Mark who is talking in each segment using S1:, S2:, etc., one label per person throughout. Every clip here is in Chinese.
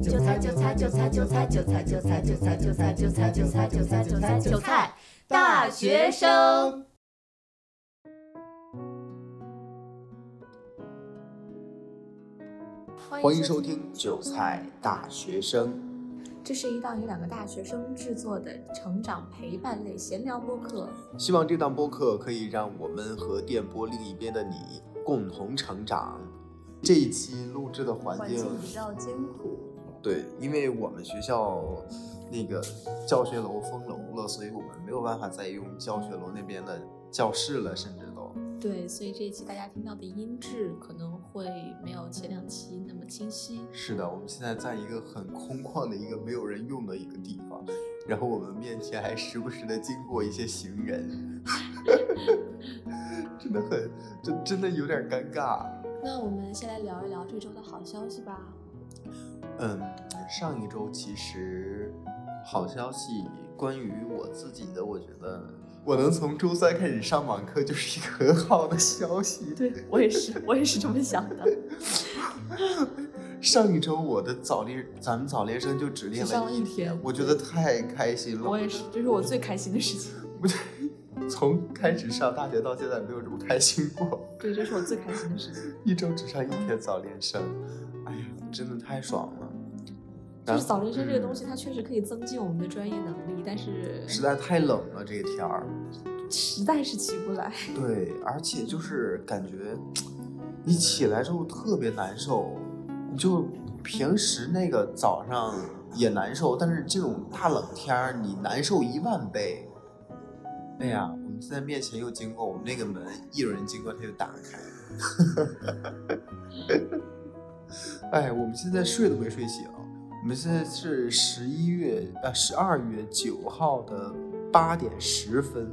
S1: 韭菜韭菜韭菜韭菜韭菜韭菜韭菜韭菜韭菜韭菜韭菜韭菜韭菜大学生。
S2: 欢迎收听《韭菜大学生》，
S3: 这是一档由两个大学生制作的成长陪伴类闲聊播客。
S2: 希望这档播客可以让我们和电波另一边的你共同成长。这一期录制的环境
S3: 比较艰苦，
S2: 对，因为我们学校那个教学楼封楼了，所以我们没有办法再用教学楼那边的教室了，甚至都。
S3: 对，所以这一期大家听到的音质可能会没有前两期那么清晰。
S2: 是的，我们现在在一个很空旷的一个没有人用的一个地方，然后我们面前还时不时的经过一些行人，真的很，这真的有点尴尬。
S3: 那我们先来聊一聊这周的好消息吧。
S2: 嗯，上一周其实好消息关于我自己的，我觉得。我能从周三开始上网课，就是一个很好的消息。
S3: 对我也是，我也是这么想的。
S2: 上一周我的早恋，咱们早恋生就只练
S3: 了
S2: 一
S3: 天，
S2: 我觉得太开心了。
S3: 我也是，这是我最开心的事情。
S2: 不对，从开始上大学到现在没有这么开心过。
S3: 对，这是我最开心的事情。
S2: 一周只上一天早恋生，哎呀，真的太爽了。
S3: 就是早恋生这个东西，它确实可以增进我们的专业能力，但是
S2: 实在太冷了，这个天儿
S3: 实在是起不来。
S2: 对，而且就是感觉你起来之后特别难受，你就平时那个早上也难受，但是这种大冷天儿你难受一万倍。哎呀，我们现在面前又经过我们那个门，一有人经过它就打开。哎，我们现在睡都没睡醒。我们现在是十一月呃十二月九号的八点十分，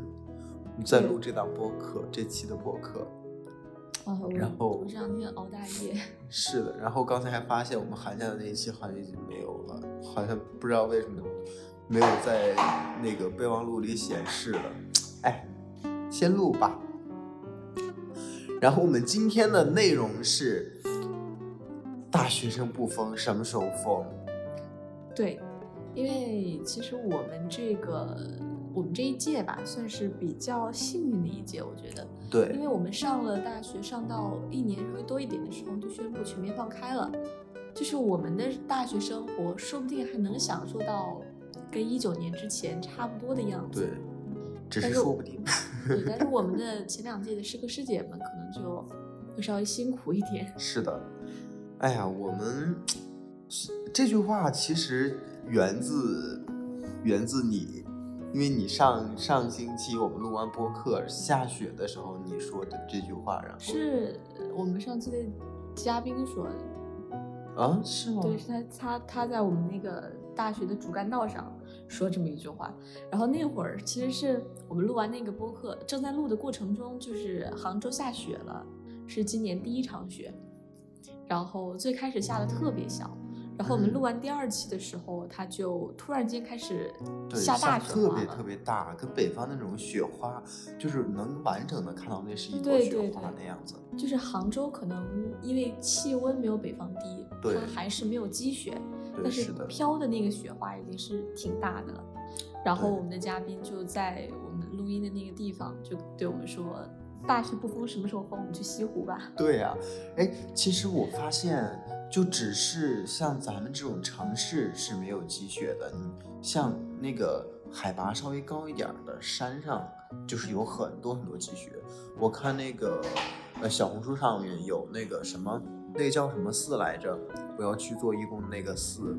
S2: 我们在录这档播客，这期的播客。
S3: 哦，
S2: 然后
S3: 我这两天熬大夜。
S2: 是的，然后刚才还发现我们寒假的那一期好像已经没有了，好像不知道为什么没有在那个备忘录里显示了。哎，先录吧。然后我们今天的内容是：大学生不疯，什么时候疯？
S3: 对，因为其实我们这个我们这一届吧，算是比较幸运的一届，我觉得。
S2: 对。
S3: 因为我们上了大学，上到一年稍微多一点的时候，就宣布全面放开了，就是我们的大学生活，说不定还能享受到跟一九年之前差不多的样
S2: 子。对，只是说不定。
S3: 对，但是我们的前两届的师哥师姐们可能就会稍微辛苦一点。
S2: 是的，哎呀，我们。这句话其实源自源自你，因为你上上星期我们录完播客下雪的时候你说的这句话，然后
S3: 是我们上次的嘉宾说的
S2: 啊？是吗？
S3: 对，是他他他在我们那个大学的主干道上说这么一句话，然后那会儿其实是我们录完那个播客正在录的过程中，就是杭州下雪了，是今年第一场雪，然后最开始下的特别小。然后我们录完第二期的时候，它就突然间开始下大雪
S2: 特别特别大，跟北方那种雪花，就是能完整的看到那是一朵雪花那样子。
S3: 就是杭州可能因为气温没有北方低，它还是没有积雪，但是飘的那个雪花已经是挺大的了。然后我们的嘉宾就在我们录音的那个地方就对我们说：“大雪不封，什么时候封？我们去西湖吧。”
S2: 对呀，哎，其实我发现。就只是像咱们这种城市是没有积雪的，像那个海拔稍微高一点的山上，就是有很多很多积雪。我看那个呃小红书上面有那个什么，那叫什么寺来着？我要去做义工那个寺，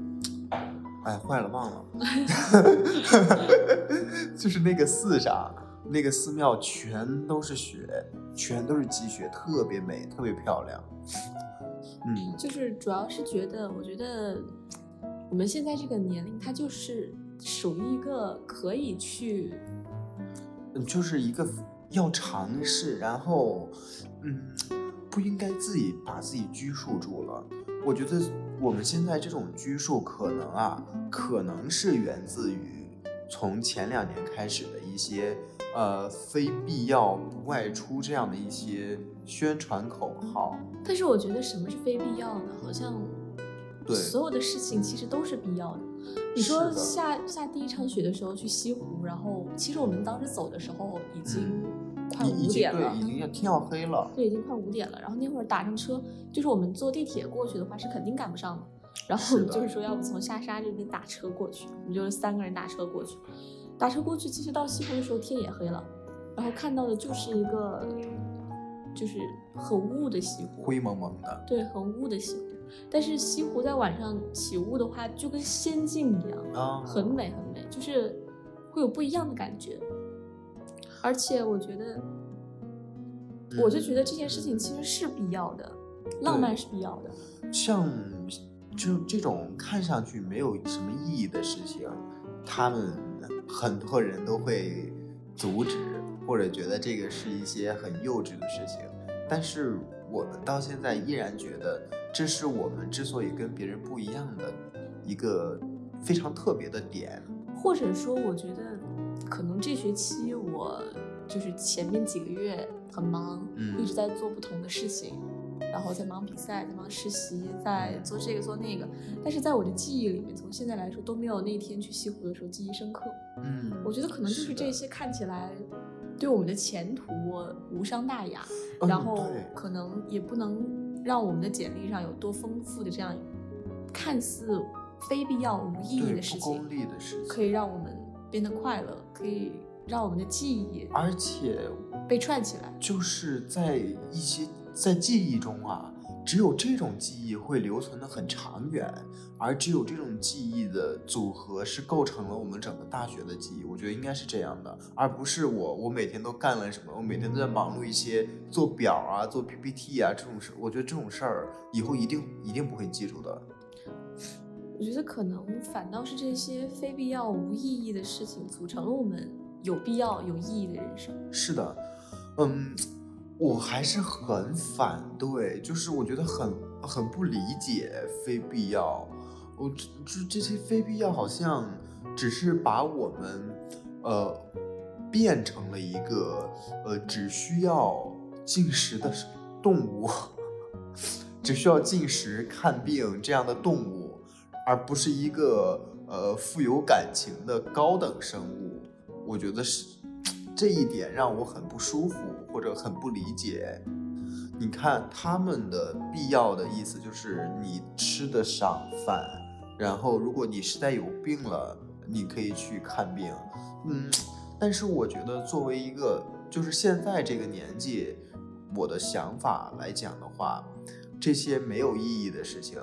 S2: 哎，坏了忘了，就是那个寺上，那个寺庙全都是雪，全都是积雪，特别美，特别漂亮。嗯，
S3: 就是主要是觉得，我觉得我们现在这个年龄，它就是属于一个可以去，
S2: 嗯，就是一个要尝试，然后，嗯，不应该自己把自己拘束住了。我觉得我们现在这种拘束，可能啊，可能是源自于从前两年开始的一些，呃，非必要不外出这样的一些宣传口号。
S3: 但是我觉得什么是非必要呢？好像
S2: 对
S3: 所有的事情其实都是必要的。你说下下第一场雪的时候去西湖，然后其实我们当时走的时候已经快五点了，
S2: 对，已经要天要黑了。
S3: 对，已经快五点了。然后那会儿打上车，就是我们坐地铁过去的话是肯定赶不上的。然后我们就是说，要不从下沙这边打车过去，我们就是三个人打车过去。打车过去，其实到西湖的时候天也黑了，然后看到的就是一个就是很雾的西湖，
S2: 灰蒙蒙的，
S3: 对，很雾的西湖。但是西湖在晚上起雾的话，就跟仙境一样，
S2: 啊，
S3: 很美很美，就是会有不一样的感觉。而且我觉得，我就觉得这件事情其实是必要的，浪漫是必要的。
S2: 像就这种看上去没有什么意义的事情，他们很多人都会阻止，或者觉得这个是一些很幼稚的事情。但是我们到现在依然觉得，这是我们之所以跟别人不一样的一个非常特别的点。
S3: 或者说，我觉得可能这学期我就是前面几个月很忙，
S2: 嗯
S3: 一直在做不同的事情，然后在忙比赛，在忙实习，在做这个做那个。但是在我的记忆里面，从现在来说都没有那天去西湖的时候记忆深刻。
S2: 嗯，
S3: 我觉得可能就是这些看起来对我们的前途无伤大雅，
S2: 嗯
S3: 然后可能也不能让我们的简历上有多丰富的这样看似非必要无意义的事情
S2: 不功，利的事情，
S3: 可以让我们变得快乐，可以让我们的记忆
S2: 而且
S3: 被串起来。
S2: 就是在一些在记忆中啊，只有这种记忆会留存的很长远，而只有这种记忆的组合是构成了我们整个大学的记忆。我觉得应该是这样的，而不是我我每天都干了什么，我每天都在忙碌一些做表啊、做 PPT 啊这种事。我觉得这种事儿以后一定一定不会记住的。
S3: 我觉得可能反倒是这些非必要无意义的事情，组成了我们有必要有意义的人生。
S2: 是的，嗯，我还是很反对，就是我觉得很很不理解非必要，我这这这些非必要好像只是把我们呃变成了一个呃只需要进食的动物，只需要进食看病这样的动物，而不是一个呃富有感情的高等生物。我觉得是 这一点让我很不舒服，或者很不理解。你看他们的必要的意思就是你吃得上饭，然后如果你实在有病了，你可以去看病。嗯，但是我觉得作为一个就是现在这个年纪，我的想法来讲的话，这些没有意义的事情，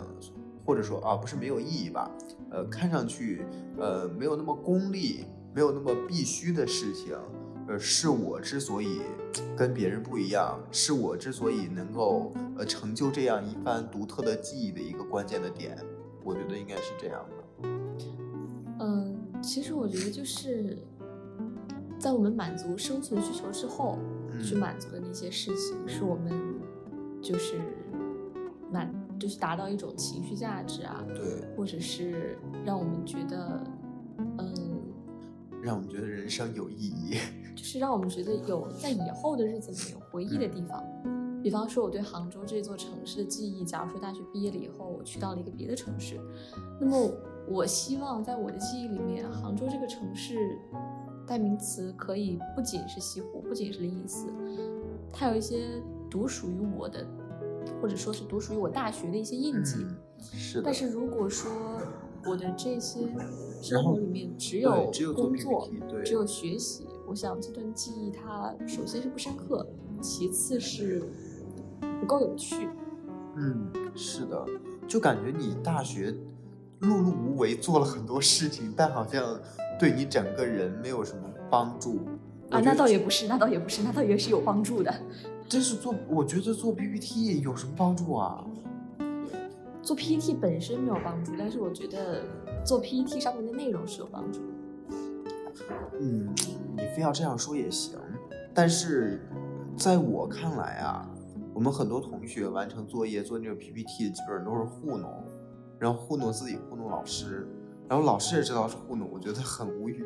S2: 或者说啊不是没有意义吧，呃，看上去呃没有那么功利，没有那么必须的事情，呃，是我之所以跟别人不一样，是我之所以能够呃成就这样一番独特的记忆的一个关键的点，我觉得应该是这样的。
S3: 嗯，其实我觉得就是在我们满足生存需求之后，去
S2: 嗯
S3: 满足的那些事情，是我们就是满就是达到一种情绪价值啊，
S2: 对，
S3: 或者是让我们觉得，嗯，
S2: 让我们觉得人生有意义。
S3: 就是让我们觉得有在以后的日子里面有回忆的地方。比方说，我对杭州这座城市的记忆，假如说大学毕业了以后，我去到了一个别的城市，那么我希望在我的记忆里面，杭州这个城市代名词可以不仅是西湖，不仅是灵隐寺，它有一些独属于我的，或者说是独属于我大学的一些印记。
S2: 嗯，是的。
S3: 但是如果说我的这些
S2: 然
S3: 生
S2: 后
S3: 活里面只有工作只有学习，我想这段记忆它首先是不深刻，其次是不够有趣。
S2: 嗯，是的，就感觉你大学碌碌无为做了很多事情，但好像对你整个人没有什么帮助。
S3: 啊，那倒也不是，那倒也不是，那倒也是有帮助的。
S2: 真是做，我觉得做 PPT 有什么帮助啊？
S3: 做 PPT 本身没有帮助，但是我觉得做 PPT 上面的内容是有帮助的。
S2: 嗯，你非要这样说也行，但是在我看来啊，我们很多同学完成作业做那种 PPT，基本上都是糊弄，然后糊弄自己，糊弄老师，然后老师也知道是糊弄，我觉得很无语。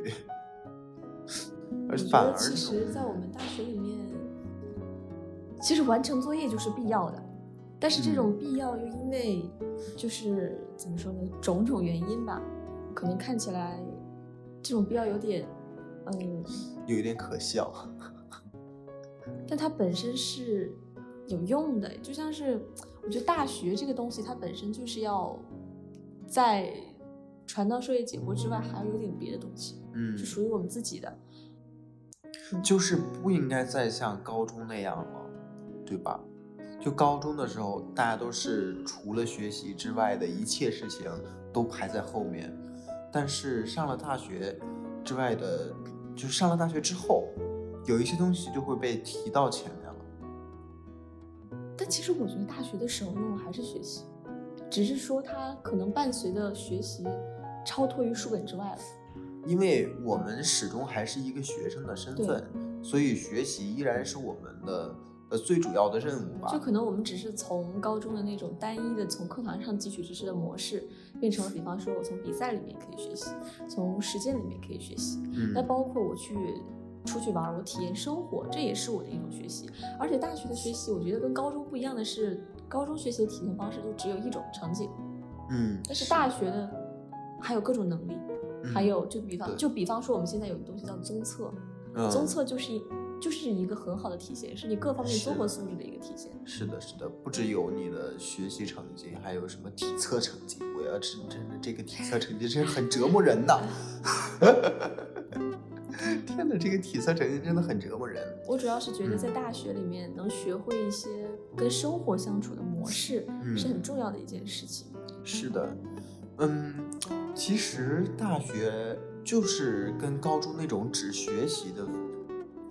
S2: 而反而
S3: 其实，在我们大学里面，其实完成作业就是必要的。但是这种必要又因为就是怎么说呢，种种原因吧，可能看起来这种必要有点，嗯，
S2: 有一点可笑。
S3: 但它本身是有用的，就像是我觉得大学这个东西，它本身就是要在传道授业解惑之外，还要有点别的东西，
S2: 嗯
S3: 是，属于我们自己的。
S2: 就是不应该再像高中那样了，对吧？就高中的时候，大家都是除了学习之外的一切事情都排在后面，但是上了大学之外的，就是上了大学之后，有一些东西就会被提到前面了。
S3: 但其实我觉得大学的首任务还是学习，只是说它可能伴随的学习超脱于书本之外了。
S2: 因为我们始终还是一个学生的身份，所以学习依然是我们的呃最主要的任务吧。
S3: 就可能我们只是从高中的那种单一的从课堂上汲取知识的模式，变成了比方说我从比赛里面可以学习，从实践里面可以学习。
S2: 嗯
S3: 那包括我去出去玩儿，我体验生活，这也是我的一种学习。而且大学的学习，我觉得跟高中不一样的是，高中学习的体现方式就只有一种成绩，
S2: 嗯，
S3: 但是大学的还有各种能力，
S2: 嗯
S3: 还有就比方就比方说我们现在有一个东西叫综测，
S2: 嗯
S3: 综测就是一就是一个很好的体现，是你各方面综合素质的一个体现。
S2: 是的，是的，不只有你的学习成绩，还有什么体测成绩。我要真真的这个体测成绩真是很折磨人的！天哪，这个体测成绩真的很折磨人。
S3: 我主要是觉得
S2: 嗯
S3: 在大学里面能学会一些跟生活相处的模式，
S2: 嗯
S3: 是很重要的一件事情。
S2: 是的，嗯，其实大学就是跟高中那种只学习的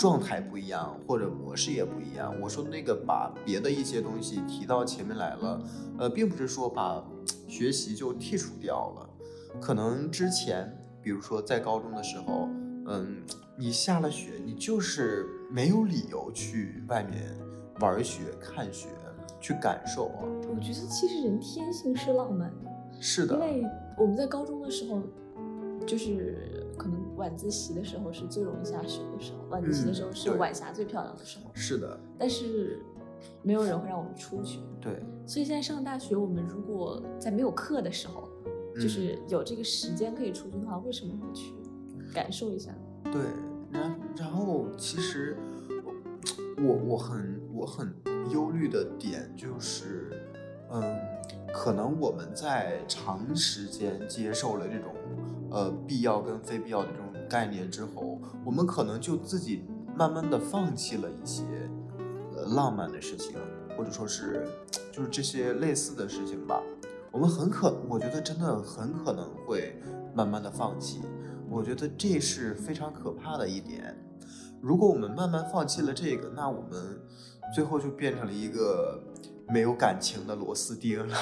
S2: 状态不一样，或者模式也不一样。我说那个把别的一些东西提到前面来了，呃，并不是说把学习就剔除掉了，可能之前，比如说在高中的时候，嗯，你下了学，你就是没有理由去外面玩雪、看雪、去感受啊。
S3: 我觉得其实人天性是浪漫的，
S2: 是的
S3: 因，为我们在高中的时候，就是可能晚自习的时候是最容易下雪的时候，晚自习的时候是晚霞最漂亮的时候，
S2: 是的，
S3: 但是没有人会让我们出去。
S2: 对，
S3: 所以现在上大学，我们如果在没有课的时候，
S2: 嗯
S3: 就是有这个时间可以出去的话，为什么不去感受一下？
S2: 对，然然后其实我我很我很忧虑的点就是，嗯，可能我们在长时间接受了这种呃必要跟非必要的这种概念之后，我们可能就自己慢慢的放弃了一些呃浪漫的事情，或者说是就是这些类似的事情吧。我们很可，我觉得真的很可能会慢慢的放弃。我觉得这是非常可怕的一点。如果我们慢慢放弃了这个，那我们最后就变成了一个没有感情的螺丝钉了。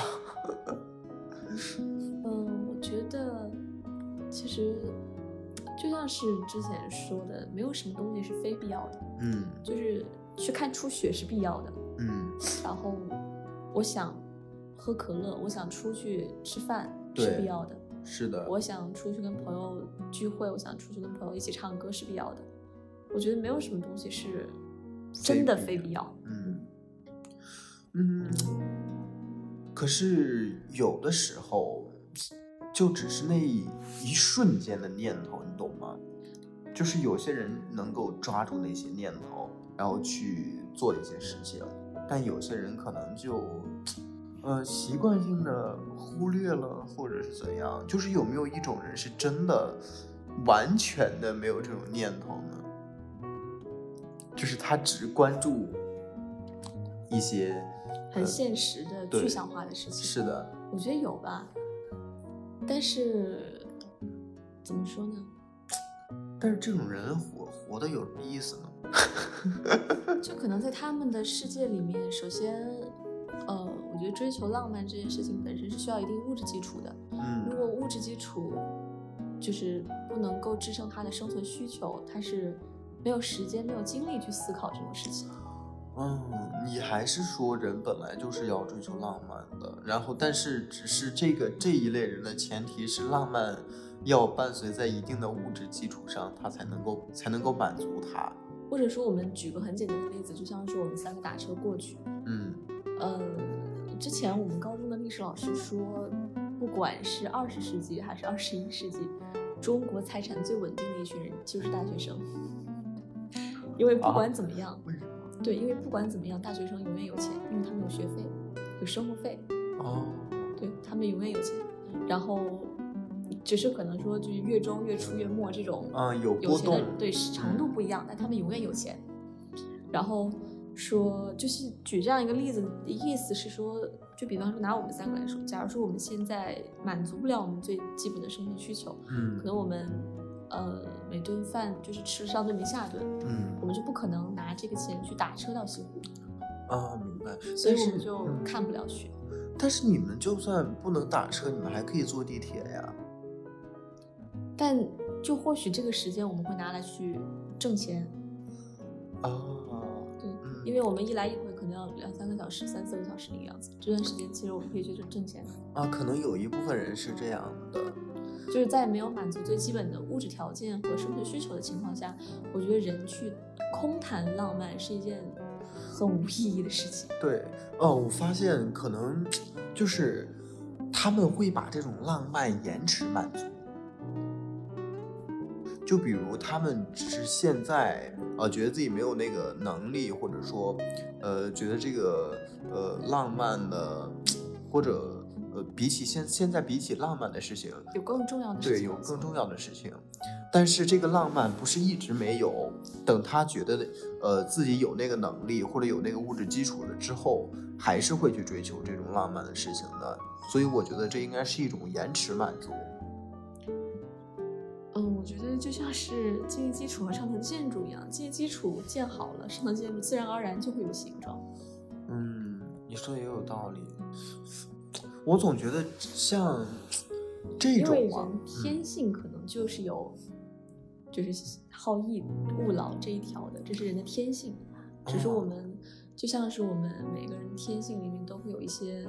S3: 嗯，我觉得其实就像是之前说的，没有什么东西是非必要的，
S2: 嗯。
S3: 就是去看初雪是必要的，
S2: 嗯，
S3: 然后我想喝可乐，我想出去吃饭是必要的，
S2: 是的，
S3: 我想出去跟朋友聚会，我想出去跟朋友一起唱歌是必要的。我觉得没有什么东西是真的非必要。
S2: 嗯。嗯，可是有的时候就只是那一一瞬间的念头，你懂吗？就是有些人能够抓住那些念头，然后去做一些事情，但有些人可能就 呃习惯性的忽略了，或者是怎样。就是有没有一种人是真的完全的没有这种念头呢？就是他只关注一些
S3: 很现实的、具象化的事情。
S2: 是的，
S3: 我觉得有吧，但是怎么说呢？
S2: 但是这种人活活的有什么意思呢？
S3: 就可能在他们的世界里面，首先，呃，我觉得追求浪漫这件事情本身是需要一定物质基础的。嗯如
S2: 嗯
S3: 果物质基础就是不能够支撑他的生存需求，他是没有时间、没有精力去思考这种事情。
S2: 嗯，你还是说人本来就是要追求浪漫的，然后但是只是这个这一类人的前提是浪漫要伴随在一定的物质基础上，他才能够才能够满足他。
S3: 或者说，我们举个很简单的例子，就像是我们三个打车过去，
S2: 嗯
S3: 嗯，之前我们高中的历史老师说，不管是二十世纪还是二十一世纪，中国财产最稳定的一群人就是大学生，因为不管怎么样？对，因为不管怎么样，大学生永远有钱，因为他们有学费，有生活费，
S2: 哦，
S3: 对他们永远有钱。然后，只是可能说就是月中、月初、月末这种
S2: 嗯，有
S3: 有钱
S2: 波动嗯
S3: 的，对是程度不一样，但他们永远有钱。然后说，就是举这样一个例子的意思是说，就比方说拿我们三个来说，假如说我们现在满足不了我们最基本的生存需求，嗯可
S2: 嗯
S3: 能我们呃每顿饭就是吃上顿没下顿，
S2: 嗯
S3: 我们就不可能拿这个钱去打车到西湖，
S2: 啊，明白。
S3: 所以我们就
S2: 嗯
S3: 看不了雪。
S2: 但是你们就算不能打车，你们还可以坐地铁呀。
S3: 但就或许这个时间我们会拿来去挣钱，
S2: 啊，
S3: 对，
S2: 嗯
S3: 因为我们一来一回可能要两三个小时、三四个小时那个样子。这段时间其实我们可以去挣挣钱，
S2: 啊，可能有一部分人是这样的。
S3: 就是在没有满足最基本的物质条件和生存需求的情况下，我觉得人去空谈浪漫是一件很无意义的事情。
S2: 对，哦，我发现可能就是他们会把这种浪漫延迟满足。就比如他们只是现在呃觉得自己没有那个能力，或者说呃觉得这个呃浪漫的或者呃比起现现在比起浪漫的事情，
S3: 有更重要的事
S2: 对，
S3: 情对
S2: 有更重要的事情。但是这个浪漫不是一直没有，等他觉得呃自己有那个能力或者有那个物质基础了之后，还是会去追求这种浪漫的事情的。所以我觉得这应该是一种延迟满足。
S3: 嗯，我觉得就像是经济基础和上层建筑一样，经济基础建好了，上层建筑自然而然就会有形状。
S2: 嗯，你说的也有道理。我总觉得像这
S3: 因为
S2: 种啊
S3: 人，天性可能就是有，就是好逸恶劳这一条的，这是人的天性。只是我
S2: 哦
S3: 们就像是我们每个人天性里面都会有一些，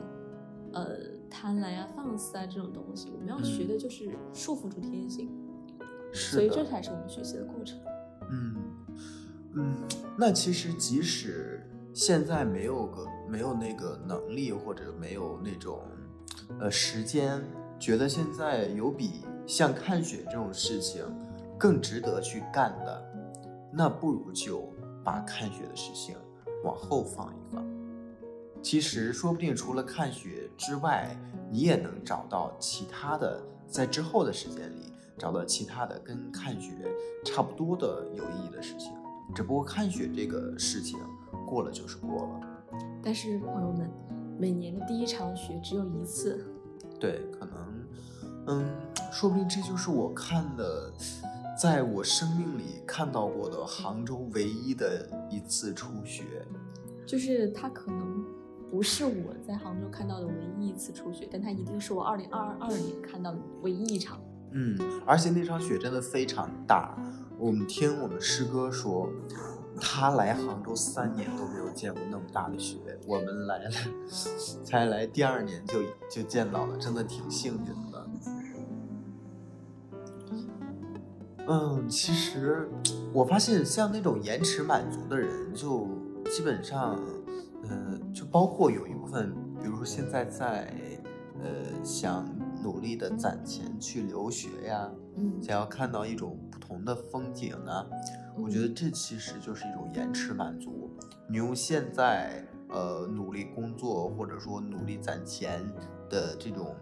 S3: 呃，贪婪啊、放肆啊这种东西，我们要学的就是束缚住天性，
S2: 是
S3: 所以这才是我们学习的过程。
S2: 嗯嗯，那其实即使现在没有个没有那个能力，或者没有那种呃时间，觉得现在有比像看雪这种事情更值得去干的，那不如就把看雪的事情往后放一放。其实说不定除了看雪之外，你也能找到其他的，在之后的时间里找到其他的跟看雪差不多的有意义的事情。只不过看雪这个事情过了就是过了，
S3: 但是朋友们，每年的第一场雪只有一次，
S2: 对，可能，嗯，说不定这就是我看的，在我生命里看到过的杭州唯一的一次初雪。
S3: 就是它可能不是我在杭州看到的唯一一次初雪，但它一定是我二零二二年看到的唯一一场。
S2: 嗯，而且那场雪真的非常大。我们听我们师哥说，他来杭州三年都没有见过那么大的雪，我们来了才来第二年就就见到了，真的挺幸运的。嗯，其实我发现像那种延迟满足的人，就基本上，呃，就包括有一部分，比如说现在在，呃，想努力的攒钱去留学呀，
S3: 嗯，
S2: 想要看到一种不同的风景啊，我觉得这其实就是一种延迟满足。你用现在呃努力工作或者说努力攒钱的这种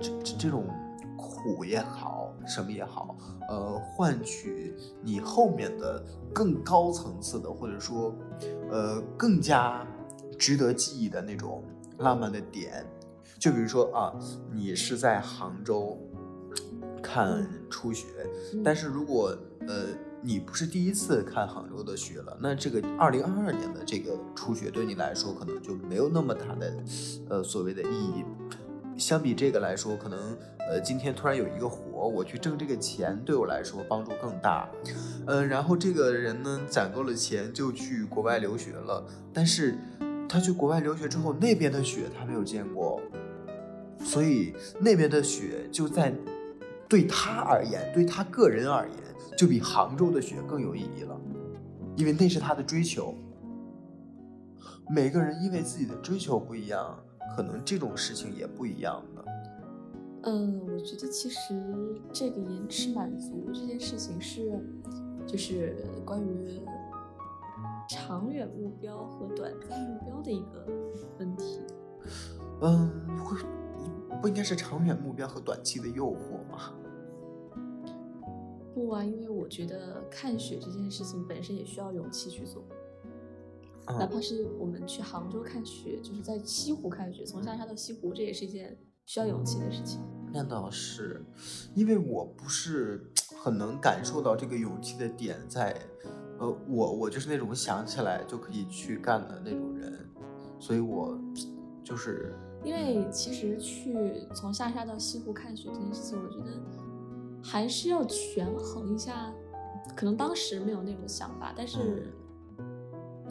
S2: 这这这种苦也好，什么也好，呃，换取你后面的更高层次的，或者说呃更加值得记忆的那种浪漫的点。就比如说啊，你是在杭州看初雪，
S3: 嗯
S2: 但是如果呃你不是第一次看杭州的雪了，那这个二零二二年的这个初雪对你来说可能就没有那么大的呃所谓的意义。相比这个来说，可能呃今天突然有一个活，我去挣这个钱对我来说帮助更大。呃，然后这个人呢攒够了钱就去国外留学了，但是他去国外留学之后，那边的雪他没有见过，所以那边的雪就在对他而言，对他个人而言，就比杭州的雪更有意义了，因为那是他的追求。每个人因为自己的追求不一样，可能这种事情也不一样的。
S3: 嗯，我觉得其实这个延迟满足这件事情是，就是关于长远目标和短暂目标的一个问题。
S2: 嗯，会不应该是长远目标和短期的诱惑吗？
S3: 不啊，因为我觉得看雪这件事情本身也需要勇气去做，哪
S2: 嗯
S3: 怕是我们去杭州看雪，就是在西湖看雪，从下沙到西湖，这也是一件需要勇气的事情。
S2: 那倒是，因为我不是很能感受到这个勇气的点在，呃，我我就是那种想起来就可以去干的那种人，所以我就是
S3: 因为其实去从下沙到西湖看雪这件事情，我觉得还是要权衡一下。可能当时没有那种想法，但是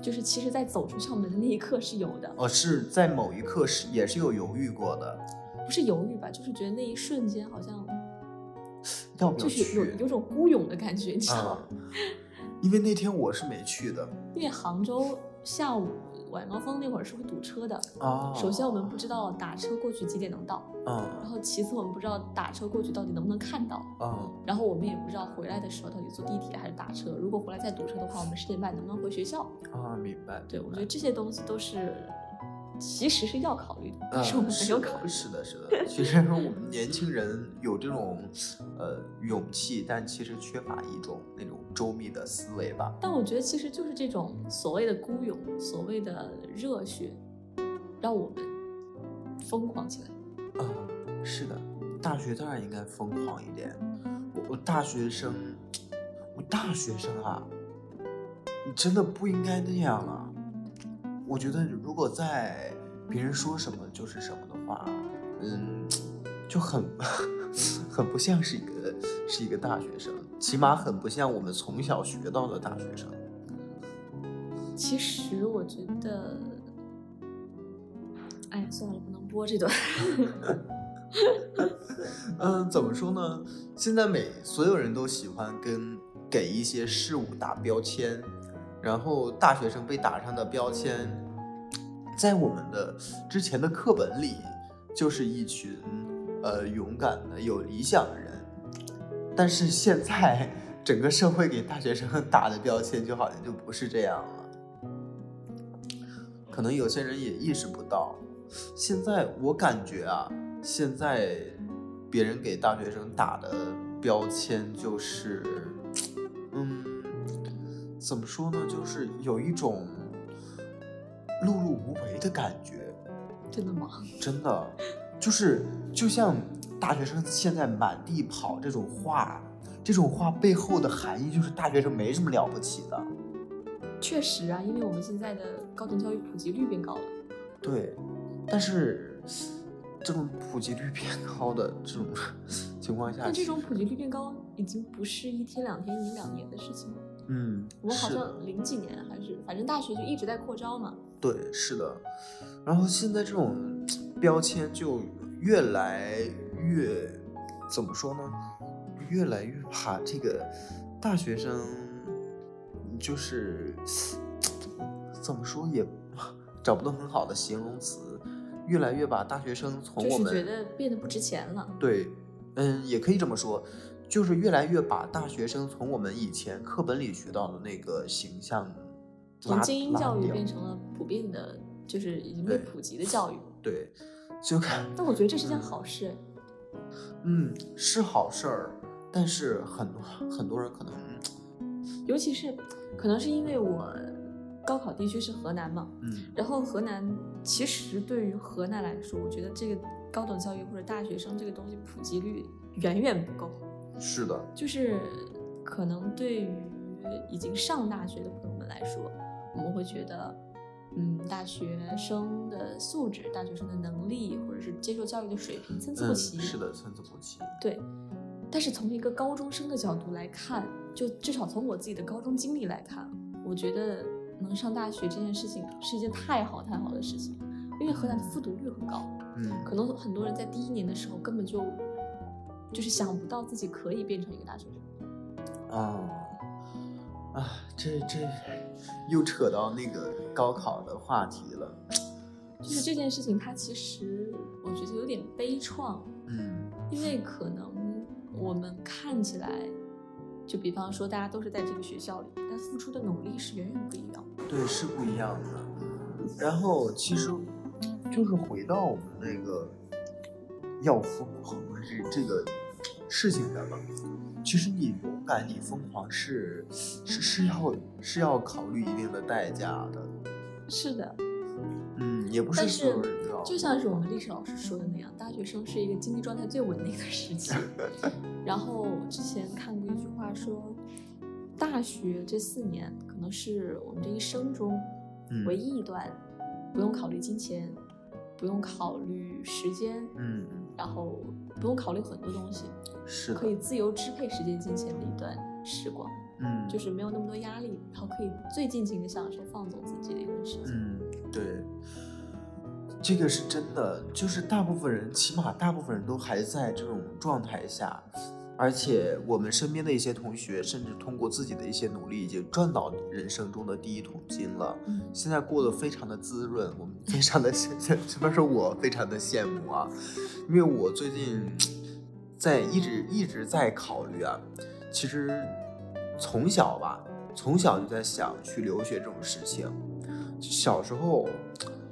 S3: 就是其实，在走出校门的那一刻是有的，
S2: 哦是在某一刻是也是有犹豫过的，
S3: 不是犹豫吧，就是觉得那一瞬间好像
S2: 要不要
S3: 就是有有种孤勇的感觉，你知道吗？
S2: 啊？因为那天我是没去的
S3: 因为杭州下午晚高峰那会儿是会堵车的。
S2: 啊。
S3: 首先我们不知道打车过去几点能到，然
S2: 嗯
S3: 后其次我们不知道打车过去到底能不能看到，
S2: 嗯
S3: 然后我们也不知道回来的时候到底坐地铁还是打车。如果回来再堵车的话，我们十点半能不能回学校？
S2: 啊，明白。
S3: 对，我觉得这些东西都是其实是要考虑的，但是我们
S2: 嗯，
S3: 没有考虑。
S2: 是的，是的。其实我们年轻人有这种呃勇气，但其实缺乏一种那种周密的思维吧。
S3: 但我觉得其实就是这种所谓的孤勇，所谓的热血，让我们疯狂起来。
S2: 啊、是的，大学当然应该疯狂一点。我我大学生，我大学生啊，你真的不应该那样啊！我觉得如果在别人说什么就是什么的话，嗯，就很 很不像是一个是一个大学生，起码很不像我们从小学到的大学生。
S3: 其实我觉得，哎呀，算了，不能播这段。
S2: 嗯，怎么说呢？现在每所有人都喜欢跟给一些事物打标签，然后大学生被打上的标签，在我们的之前的课本里，就是一群呃勇敢的、有理想的人。但是现在整个社会给大学生打的标签，就好像就不是这样了。可能有些人也意识不到，现在我感觉啊，现在别人给大学生打的标签就是，嗯，怎么说呢，就是有一种碌碌无为的感觉。
S3: 真的吗？
S2: 真的，就是就像大学生现在满地跑这种话，这种话背后的含义就是大学生没什么了不起的。
S3: 确实啊，因为我们现在的高等教育普及率变高了。
S2: 对，但是这种普及率变高的这种 情况下，
S3: 那这种普及率变高已经不是一天两天、一两年的事情了。
S2: 嗯，
S3: 我们好像零几年还是，反正大学就一直在扩招嘛。
S2: 对，是的。然后现在这种标签就越来越怎么说呢？越来越把这个大学生，就是怎么说也找不到很好的形容词，越来越把大学生从
S3: 就是
S2: 我们
S3: 觉得变得不值钱了。
S2: 对，嗯，也可以这么说，就是越来越把大学生从我们以前课本里学到的那个形象
S3: 从精英教育变成了普遍的，就是已经被普及的教育。
S2: 对，就看，
S3: 但我觉得这是件好事。
S2: 嗯，是好事儿，但是很多很多人可能，
S3: 尤其是可能是因为我高考地区是河南嘛，
S2: 嗯
S3: 然后河南其实对于河南来说，我觉得这个高等教育或者大学生这个东西普及率远远不够，
S2: 是的，
S3: 就是可能对于已经上大学的朋友们来说，我们会觉得。嗯，大学生的素质、大学生的能力，或者是接受教育的水平参差不
S2: 嗯，
S3: 齐。
S2: 是的，参差不齐，
S3: 对，但是从一个高中生的角度来看，就至少从我自己的高中经历来看，我觉得能上大学这件事情是一件太好太好的事情，因为河南的复读率很高，
S2: 嗯，
S3: 可能很多人在第一年的时候根本就就是想不到自己可以变成一个大学生。
S2: 啊，啊，这这又扯到那个高考的话题了。
S3: 就是这件事情，它其实我觉得有点悲怆，
S2: 嗯
S3: 因为可能我们看起来，就比方说大家都是在这个学校里，但付出的努力是远远不一样的。
S2: 对，是不一样的。然后其实就是回到我们那个要疯狂的这这个事情上吧。其实你勇敢，你疯狂是是是要是要考虑一定的代价的。
S3: 是的，
S2: 嗯，也不
S3: 是
S2: 所有
S3: 是
S2: 人都要。
S3: 就像是我们历史老师说的那样，大学生是一个经济状态最稳定的时期。然后我之前看过一句话说，大学这四年可能是我们这一生中
S2: 嗯
S3: 唯一一段不用考虑金钱，不用考虑时间，
S2: 嗯，
S3: 然后不用考虑很多东西，
S2: 是的
S3: 可，以自由支配时间、金钱的一段时光，
S2: 嗯，
S3: 就是没有那么多压力，然后可以最尽情的享受、放纵自己的一段时间。
S2: 嗯，对，这个是真的，就是大部分人，起码大部分人都还在这种状态下，而且我们身边的一些同学，甚至通过自己的一些努力，已经赚到人生中的第一桶金了。
S3: 嗯
S2: 现在过得非常的滋润，我们非常的羡，这边说我非常的羡慕啊，因为我最近在一直一直在考虑啊，其实从小吧，从小就在想去留学这种事情。小时候，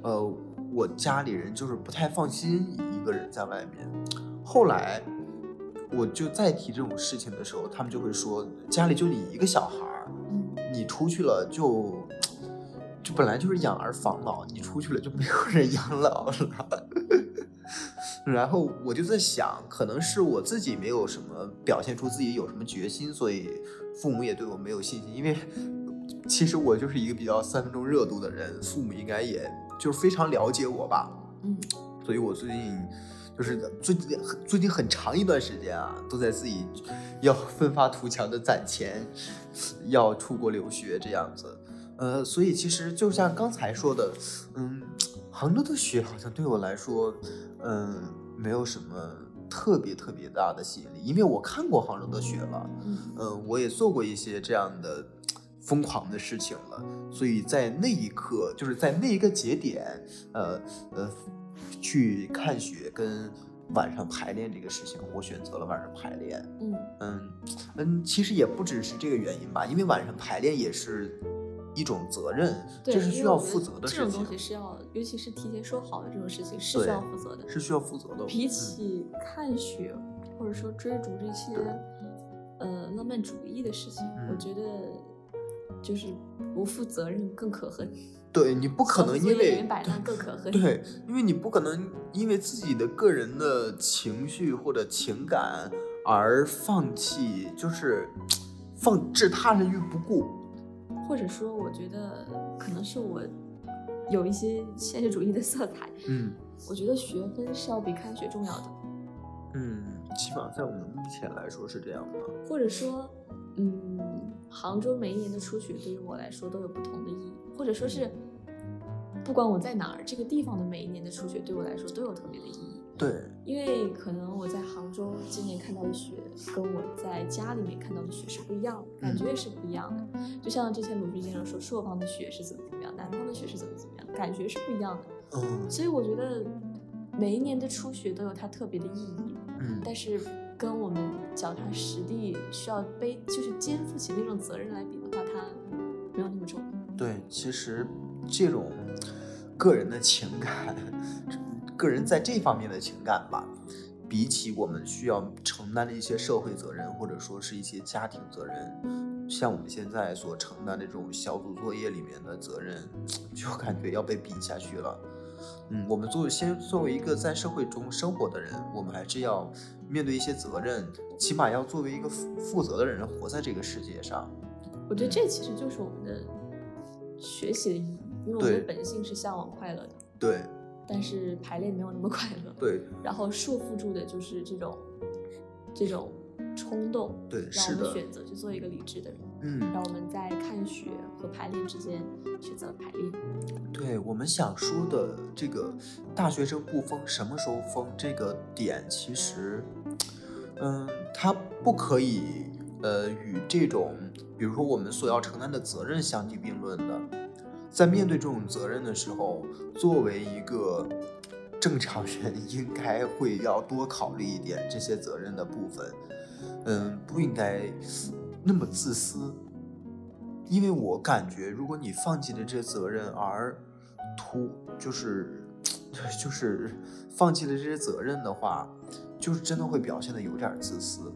S2: 呃，我家里人就是不太放心一个人在外面，后来我就再提这种事情的时候，他们就会说家里就你一个小孩儿，
S3: 嗯
S2: 你出去了就就本来就是养儿防老，你出去了就没有人养老了。然后我就在想，可能是我自己没有什么表现出自己有什么决心，所以父母也对我没有信心。因为其实我就是一个比较三分钟热度的人，父母应该也就是非常了解我吧。
S3: 嗯
S2: 所以我最近就是最近很最近很长一段时间啊，都在自己要奋发图强的攒钱，要出国留学这样子。呃，所以其实就像刚才说的，嗯，杭州的雪好像对我来说，嗯，没有什么特别特别大的吸引力，因为我看过杭州的雪了，
S3: 嗯
S2: 嗯，我也做过一些这样的疯狂的事情了，所以在那一刻，就是在那一个节点，呃呃，去看雪跟晚上排练这个事情，我选择了晚上排练。
S3: 嗯
S2: 嗯嗯，其实也不只是这个原因吧，因为晚上排练也是一种责任，
S3: 对，
S2: 这是需要负责的事情
S3: 这种东西，是要，尤其是提前说好的这种事情是需要负责的。
S2: 是需要负责的。
S3: 比
S2: 嗯
S3: 起看雪或者说追逐这些呃浪漫主义的事情，我
S2: 嗯
S3: 觉得就是不负责任更可恨，
S2: 对你不可能因为。对，因为你不可能因为自己的个人的情绪或者情感而放弃，就是放置他人于不顾。
S3: 或者说，我觉得可能是我有一些现实主义的色彩。
S2: 嗯
S3: 我觉得学分是要比开学重要的，
S2: 嗯，起码在我们目前来说是这样的。
S3: 或者说，嗯，杭州每一年的初雪对于我来说都有不同的意义，或者说是不管我在哪儿，这个地方的每一年的初雪对我来说都有特别的意义。
S2: 对，
S3: 因为可能我在杭州今年看到的雪，跟我在家里面看到的雪是不一样的，感觉也是不一样的。就像之前鲁迅先生说，朔方的雪是怎么怎么样，南方的雪是怎么怎么样，感觉是不一样的。
S2: 嗯
S3: 所以我觉得每一年的初雪都有它特别的意义，
S2: 嗯，
S3: 但是跟我们脚踏实地需要背，就是肩负起那种责任来比的话，它没有那么重。
S2: 对，其实这种个人的情感，个人在这方面的情感吧，比起我们需要承担的一些社会责任，或者说是一些家庭责任，像我们现在所承担的这种小组作业里面的责任，就感觉要被比下去了。嗯，我们作为先作为一个在社会中生活的人，我们还是要面对一些责任，起码要作为一个负负责的人活在这个世界上。
S3: 我觉得这其实就是我们的学习的意义，因为我们的本性是向往快乐的，
S2: 对
S3: 但是排练没有那么快乐。
S2: 对
S3: 然后束缚住的就是这种这种冲动，
S2: 对，
S3: 让我们选择去做一个理智的人，
S2: 嗯。
S3: 让我们在看雪和排练之间选择了排练。
S2: 对我们想说的这个大学生不疯什么时候疯这个点，其实，嗯，它不可以呃，与这种比如说我们所要承担的责任相提并论的。在面对这种责任的时候，作为一个正常人，应该会要多考虑一点这些责任的部分。嗯，不应该那么自私，因为我感觉，如果你放弃了这些责任而图就是就是放弃了这些责任的话，就是真的会表现的有点自私。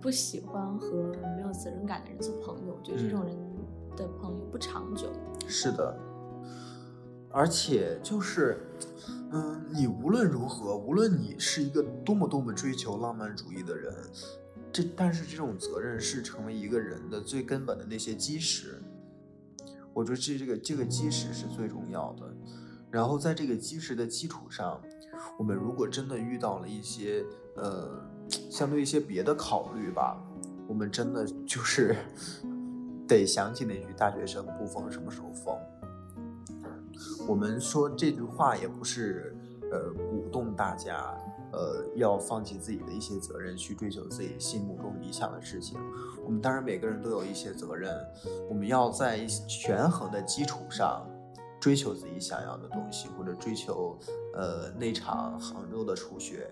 S3: 不喜欢和没有责任感的人做朋友，我觉得这种人的朋友不长久。
S2: 是的，而且就是。嗯，你无论如何，无论你是一个多么多么追求浪漫主义的人，这但是这种责任是成为一个人的最根本的那些基石。我觉得这这个这个基石是最重要的。然后在这个基石的基础上，我们如果真的遇到了一些呃相对一些别的考虑吧，我们真的就是得想起那句“大学生不疯什么时候疯”。我们说这句话也不是，呃，鼓动大家，呃，要放弃自己的一些责任，去追求自己心目中理想的事情。我们当然每个人都有一些责任，我们要在权衡的基础上，追求自己想要的东西，或者追求，呃，那场杭州的初雪。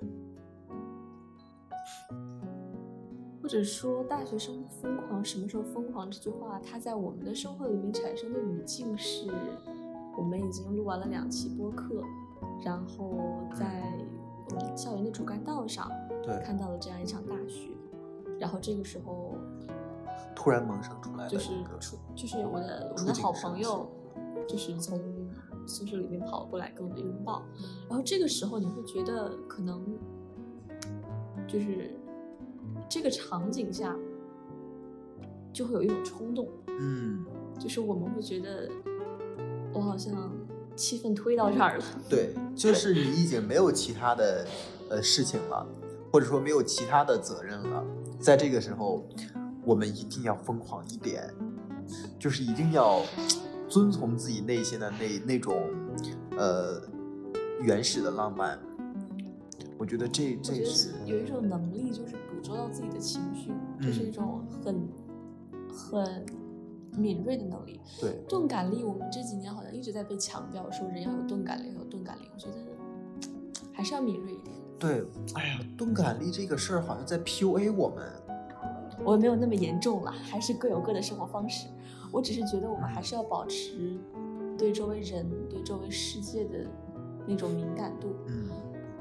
S3: 或者说，大学生疯狂什么时候疯狂这句话，它在我们的生活里面产生的语境是。我们已经录完了两期播客，然后在我们校园的主干道上，
S2: 对，
S3: 看到了这样一场大雪，然后这个时候
S2: 突然萌生出来
S3: 就是出，就是我的我们的好朋友，就是从宿舍里面跑过来跟我们拥抱，然后这个时候你会觉得可能就是这个场景下就会有一种冲动，
S2: 嗯，
S3: 就是我们会觉得。我好像气氛推到这儿了。
S2: 对，就是你已经没有其他的呃事情了，或者说没有其他的责任了。在这个时候，我们一定要疯狂一点，就是一定要遵从自己内心的那那种呃原始的浪漫。我觉得这这是
S3: 有一种能力，就是捕捉到自己的情绪，这是一种很很。敏锐的能力，
S2: 对
S3: 钝感力，我们这几年好像一直在被强调，说人要有钝感力，有钝感力。我觉得还是要敏锐一点。
S2: 对，哎呀，钝感力这个事儿好像在 PUA 我们。
S3: 我没有那么严重了，还是各有各的生活方式。我只是觉得我们还是要保持对周围人、对周围世界的那种敏感度。
S2: 嗯，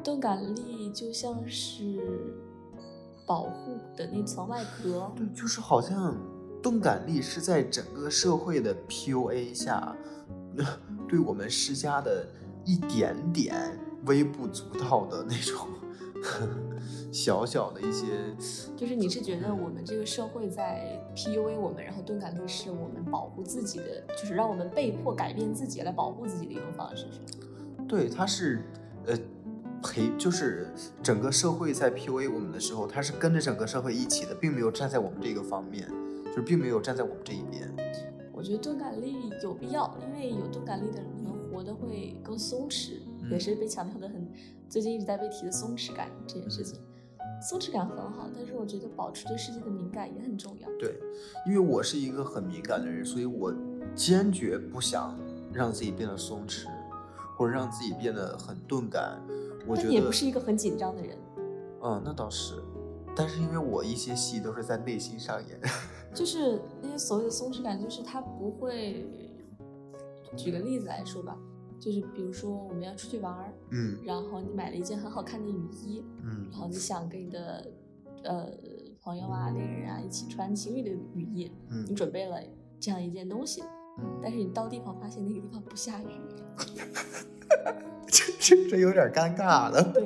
S3: 钝感力就像是保护的那层外壳。
S2: 对，就是好像。钝感力是在整个社会的 PUA 下，对我们施加的一点点微不足道的那种 小小的一些，
S3: 就是你是觉得我们这个社会在 PUA 我们，然后钝感力是我们保护自己的，就是让我们被迫改变自己来保护自己的一种方式，是吗？
S2: 对，它是呃陪，就是整个社会在 PUA 我们的时候，他是跟着整个社会一起的，并没有站在我们这个方面。就是并没有站在我们这一边。
S3: 我觉得钝感力有必要，因为有钝感力的人可能活得会更松弛，也是被强调的很，最近一直在被提的松弛感这件事情。松弛感很好，但是我觉得保持对世界的敏感也很重要。
S2: 对，因为我是一个很敏感的人，所以我坚决不想让自己变得松弛，或者让自己变得很钝感。我觉得
S3: 你也不是一个很紧张的人。
S2: 嗯，那倒是，但是因为我一些戏都是在内心上演。
S3: 就是那些所谓的松弛感，就是他不会。举个例子来说吧，就是比如说我们要出去玩儿，
S2: 嗯，
S3: 然后你买了一件很好看的雨衣，
S2: 嗯，
S3: 然后你想跟你的呃朋友啊、恋人啊一起穿情侣的雨衣，
S2: 嗯，
S3: 你准备了这样一件东西，
S2: 嗯，
S3: 但是你到地方发现那个地方不下雨，
S2: 这这这有点尴尬了。
S3: 对，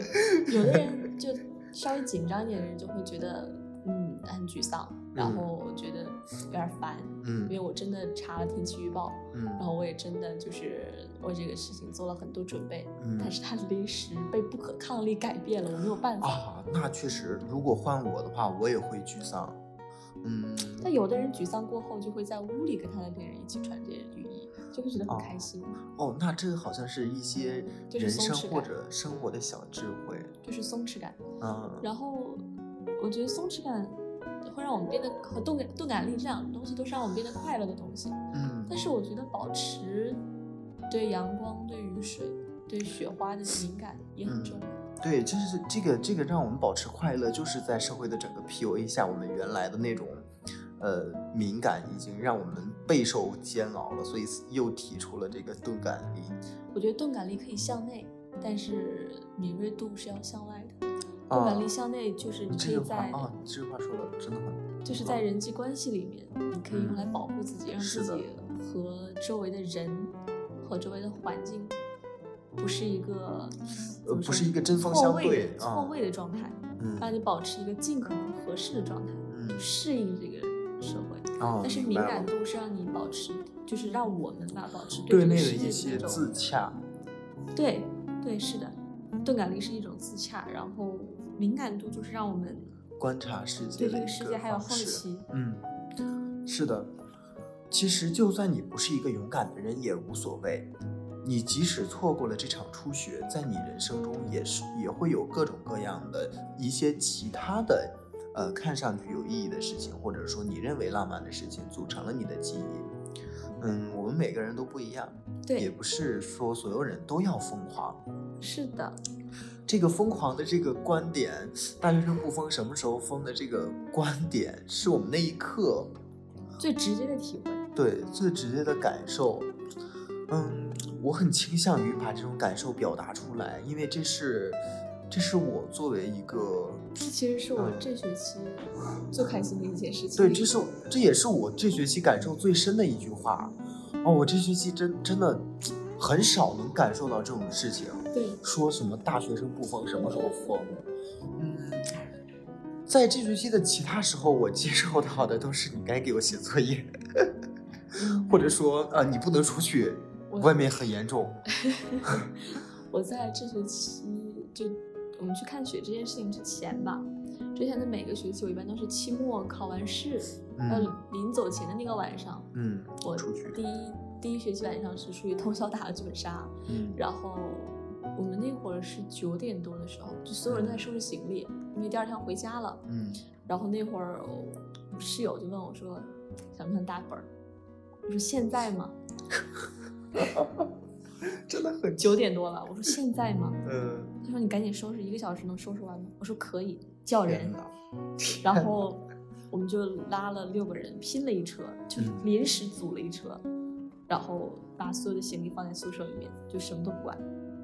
S3: 有的人就稍微紧张一点的人就会觉得。嗯，很沮丧，然后觉得有点烦，
S2: 嗯，
S3: 因为我真的查了天气预报，
S2: 嗯，然
S3: 后我也真的就是为这个事情做了很多准备，
S2: 嗯，
S3: 但是它临时被不可抗力改变了，我没有办法
S2: 啊。那确实，如果换我的话，我也会沮丧，嗯。
S3: 但有的人沮丧过后就会在屋里跟他的恋人一起穿这件雨衣。就会觉得很开心，
S2: 哦，那这个好像是一些
S3: 就是
S2: 人生或者生活的小智慧。
S3: 就是松弛感。
S2: 嗯，
S3: 然后我觉得松弛感会让我们变得和动感动感力这两个东西都是让我们变得快乐的东西。
S2: 嗯
S3: 但是我觉得保持对阳光、对雨水、对雪花的敏感也很重要。
S2: 对，就是这个这个让我们保持快乐，就是在社会的整个 PUA 下，我们原来的那种呃敏感已经让我们备受煎熬了，所以又提出了这个钝感力。
S3: 我觉得钝感力可以向内，但是敏锐度是要向外的。
S2: 啊
S3: 钝感力向内就是你可以在，
S2: 啊，你这句话说的真的很
S3: 就是在人际关系里面，你可以用来保护自己，让自己和周围的人和周围的环境不是一个
S2: 呃不是一个针锋相
S3: 错位
S2: 对
S3: 错位的状态，
S2: 嗯
S3: 让你保持一个尽可能合适的状态，
S2: 嗯
S3: 适应这个社会。
S2: 哦，
S3: 但是敏感度是让你保持，就是让我们吧保持
S2: 对内的
S3: 这个世界
S2: 一些自洽。
S3: 对对是的，钝感力是一种自洽，然后敏感度就是让我们
S2: 观察世界
S3: 对这个世界还有好奇。
S2: 嗯，是的。其实，就算你不是一个勇敢的人也无所谓。你即使错过了这场初雪，在你人生中也是也会有各种各样的一些其他的，呃，看上去有意义的事情，或者说你认为浪漫的事情，组成了你的记忆。嗯，我们每个人都不一样，
S3: 对也，
S2: 不是说所有人都要疯狂。
S3: 是的，
S2: 这个疯狂的这个观点，大学生不疯什么时候疯的这个观点，是我们那一刻
S3: 最直接的体会。
S2: 对最直接的感受。嗯，我很倾向于把这种感受表达出来，因为这是，这是我作为一个，
S3: 这其实是我
S2: 嗯
S3: 这学期最开心的一件事情。
S2: 对，这是这也是我这学期感受最深的一句话。哦，我这学期真真的很少能感受到这种事情。
S3: 对
S2: 说什么大学生不疯，什么时候疯？嗯，在这学期的其他时候，我接受到的都是你该给我写作业，
S3: 嗯
S2: 或者说呃你不能出去，
S3: 我
S2: 外面很严重。
S3: 我在这学期就我们去看雪这件事情之前吧，之前的每个学期我一般都是期末考完试，呃
S2: 嗯
S3: 临走前的那个晚上，
S2: 嗯，
S3: 我
S2: 出去
S3: 第一第一学期晚上是出去通宵打了剧本杀，
S2: 嗯
S3: 然后我们那会儿是九点多的时候，就所有人都在收拾行李，因为第二天要回家了。
S2: 嗯
S3: 然后那会儿我室友就问我说，想不想打本儿？我说现在吗？
S2: 真的很
S3: 九点多了，我说现在吗？
S2: 嗯，
S3: 他说你赶紧收拾，一个小时能收拾完吗？我说可以，叫人然后我们就拉了六个人，拼了一车，就是
S2: 嗯。
S3: 临时组了一车，然后把所有的行李放在宿舍里面，就什么都不管，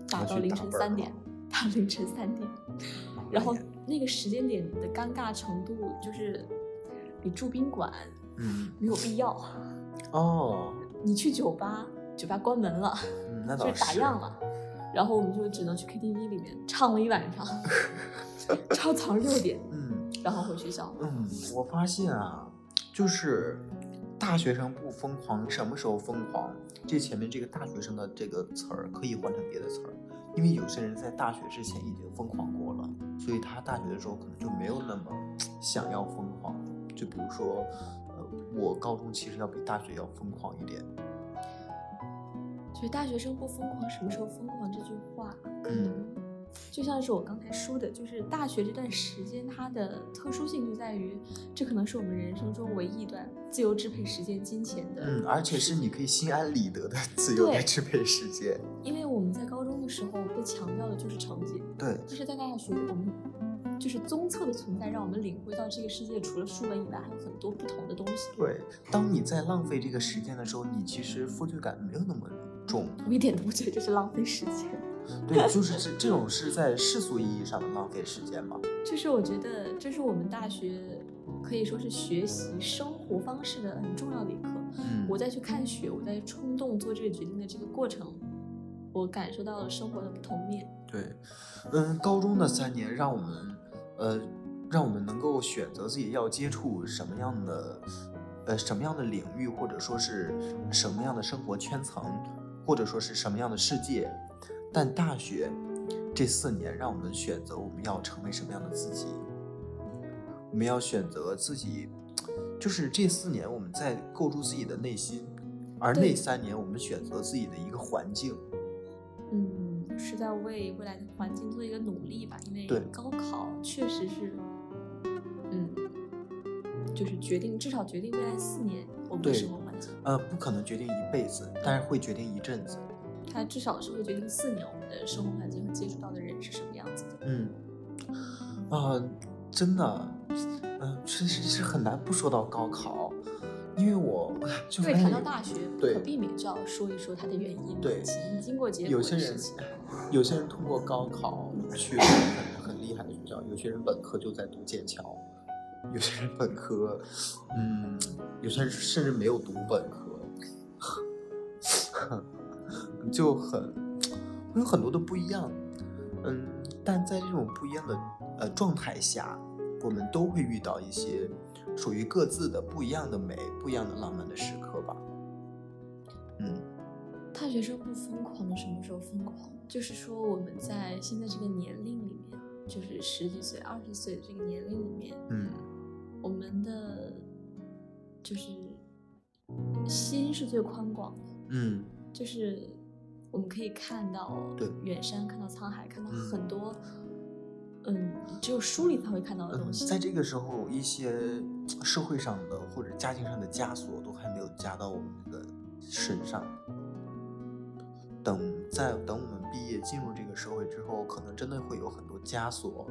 S3: 打到 凌晨三点打到凌晨三点。然后那个时间点的尴尬程度，就是你住宾馆
S2: 嗯。
S3: 没有必要，
S2: 哦，
S3: 你去酒吧，酒吧关门了，
S2: 嗯，那倒
S3: 就是打烊了。然后我们就只能去 KTV 里面唱了一晚上，唱到早上六点，
S2: 嗯
S3: 然后回学校。
S2: 嗯，我发现啊，就是大学生不疯狂，什么时候疯狂？这前面这个大学生的这个词儿可以换成别的词儿，因为有些人在大学之前已经疯狂过了，所以他大学的时候可能就没有那么想要疯狂。就比如说，呃，我高中其实要比大学要疯狂一点。
S3: 所以大学生不疯狂，什么时候疯狂？这句话可
S2: 嗯
S3: 能就像是我刚才说的，就是大学这段时间它的特殊性就在于，这可能是我们人生中唯一一段自由支配时间、金钱的。
S2: 嗯，而且是你可以心安理得的 自由的
S3: 对
S2: 支配时间。
S3: 因为我们在高中的时候被强调的就是成绩，
S2: 对，
S3: 但是在大学我们就是综测的存在，让我们领会到这个世界除了书本以外，还有很多不同的东西。
S2: 对，当你在浪费这个时间的时候，你其实负罪感没有那么重。
S3: 我一点都不觉得这是浪费时间。
S2: 对，就是这这种是在世俗意义上的浪费时间嘛。
S3: 就是我觉得这是我们大学可以说是学习生活方式的很重要的一课。
S2: 嗯
S3: 我在去看雪，我在冲动做这个决定的这个过程，我感受到了生活的不同面。
S2: 对，嗯，高中的三年让我们，呃，让我们能够选择自己要接触什么样的，呃，什么样的领域，或者说是什么样的生活圈层，或者说是什么样的世界。但大学这四年让我们选择我们要成为什么样的自己，我们要选择自己，就是这四年我们在构筑自己的内心，而那三年我们选择自己的一个环境，
S3: 嗯，是在为未来的环境做一个努力吧，因为
S2: 对。
S3: 高考确实是，嗯，就是决定至少决定未来四年我们的
S2: 对
S3: 生活
S2: 呃，不可能决定一辈子，但是会决定一阵子。
S3: 它至少是会决定四年我们的生活环境和接触到的人是什么样子的。
S2: 嗯，啊、真的，嗯、确实是很难不说到高考，因为我就
S3: 谈到大学，不
S2: 对
S3: 可避免就要说一说它的原因。
S2: 对
S3: 其经过结果
S2: 有些人。有些人通过高考去了很很厉害的学校，有些人本科就在读剑桥，有些人本科，嗯，有些人甚至没有读本科，就很会有很多的不一样。嗯，但在这种不一样的呃状态下，我们都会遇到一些属于各自的不一样的美、不一样的浪漫的时刻吧。嗯。
S3: 大学生不疯狂的什么时候疯狂？就是说我们在现在这个年龄里面，就是十几岁、二十岁的这个年龄里面，
S2: 嗯
S3: 我们的就是心是最宽广的，
S2: 嗯
S3: 就是我们可以看到
S2: 对
S3: 远山，看到沧海，看到
S2: 嗯
S3: 很多，嗯，只有书里才会看到的
S2: 嗯
S3: 东，西。
S2: 在这个时候，一些社会上的或者家庭上的枷锁都还没有加到我们的身上。等在等我们毕业进入这个社会之后，可能真的会有很多枷锁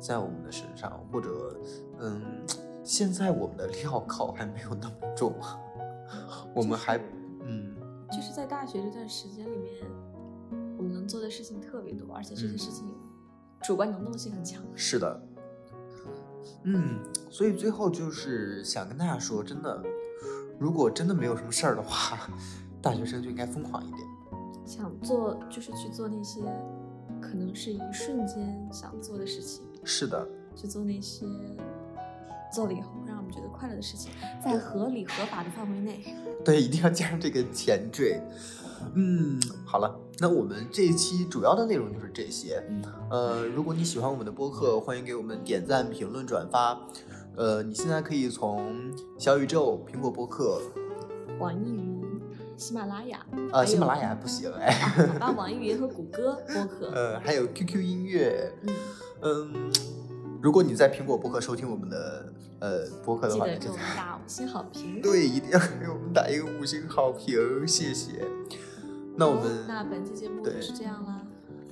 S2: 在我们的身上，或者嗯，现在我们的镣铐还没有那么重，我们还嗯
S3: 就是在大学这段时间里面，我们能做的事情特别多，而且这些
S2: 嗯
S3: 事情主观能动性很强。
S2: 是的，嗯，所以最后就是想跟大家说，真的，如果真的没有什么事儿的话，大学生就应该疯狂一点。
S3: 想做就是去做那些可能是一瞬间想做的事情，
S2: 是的，
S3: 去做那些做了以后会让我们觉得快乐的事情，在合理合法的范围内。
S2: 对，一定要加上这个前缀。嗯，好了，那我们这一期主要的内容就是这些。
S3: 嗯，
S2: 呃，如果你喜欢我们的播客，欢迎给我们点赞、评论、转发。呃，你现在可以从小宇宙、苹果播客，
S3: 网易云、喜马拉雅，
S2: 呃，喜马拉雅不行哎，
S3: 啊，好吧，网易云和谷歌播客。
S2: 呃，还有 QQ 音乐，
S3: 嗯，
S2: 嗯，如果你在苹果播客收听我们的呃播客的话，
S3: 记得给我们打五星好评。
S2: 对，一定要给我们打一个五星好评，谢谢。那我
S3: 好
S2: 们
S3: 那本期节目就是这样啦。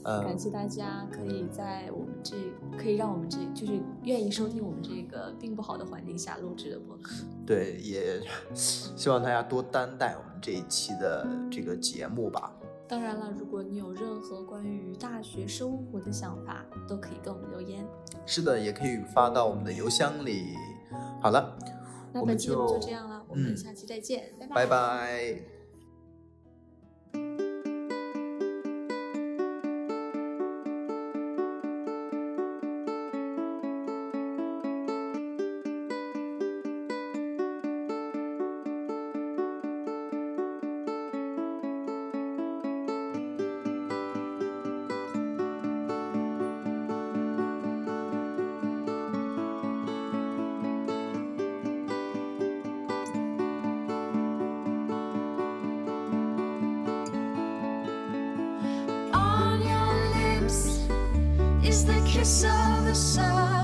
S2: 呃
S3: 感谢大家可以在我们这，可以让我们这，就是愿意收听我们这个并不好的环境下录制的播客。
S2: 对，也 希望大家多担待我们这一期的这个节目吧。
S3: 当然了，如果你有任何关于大学生活的想法，都可以跟我们留言。
S2: 是的，也可以发到我们的邮箱里。好了，
S3: 那本期节目就
S2: 就
S3: 这样了，我们
S2: 嗯
S3: 下期再见，拜
S2: 拜拜。
S4: On is the kiss of the sun.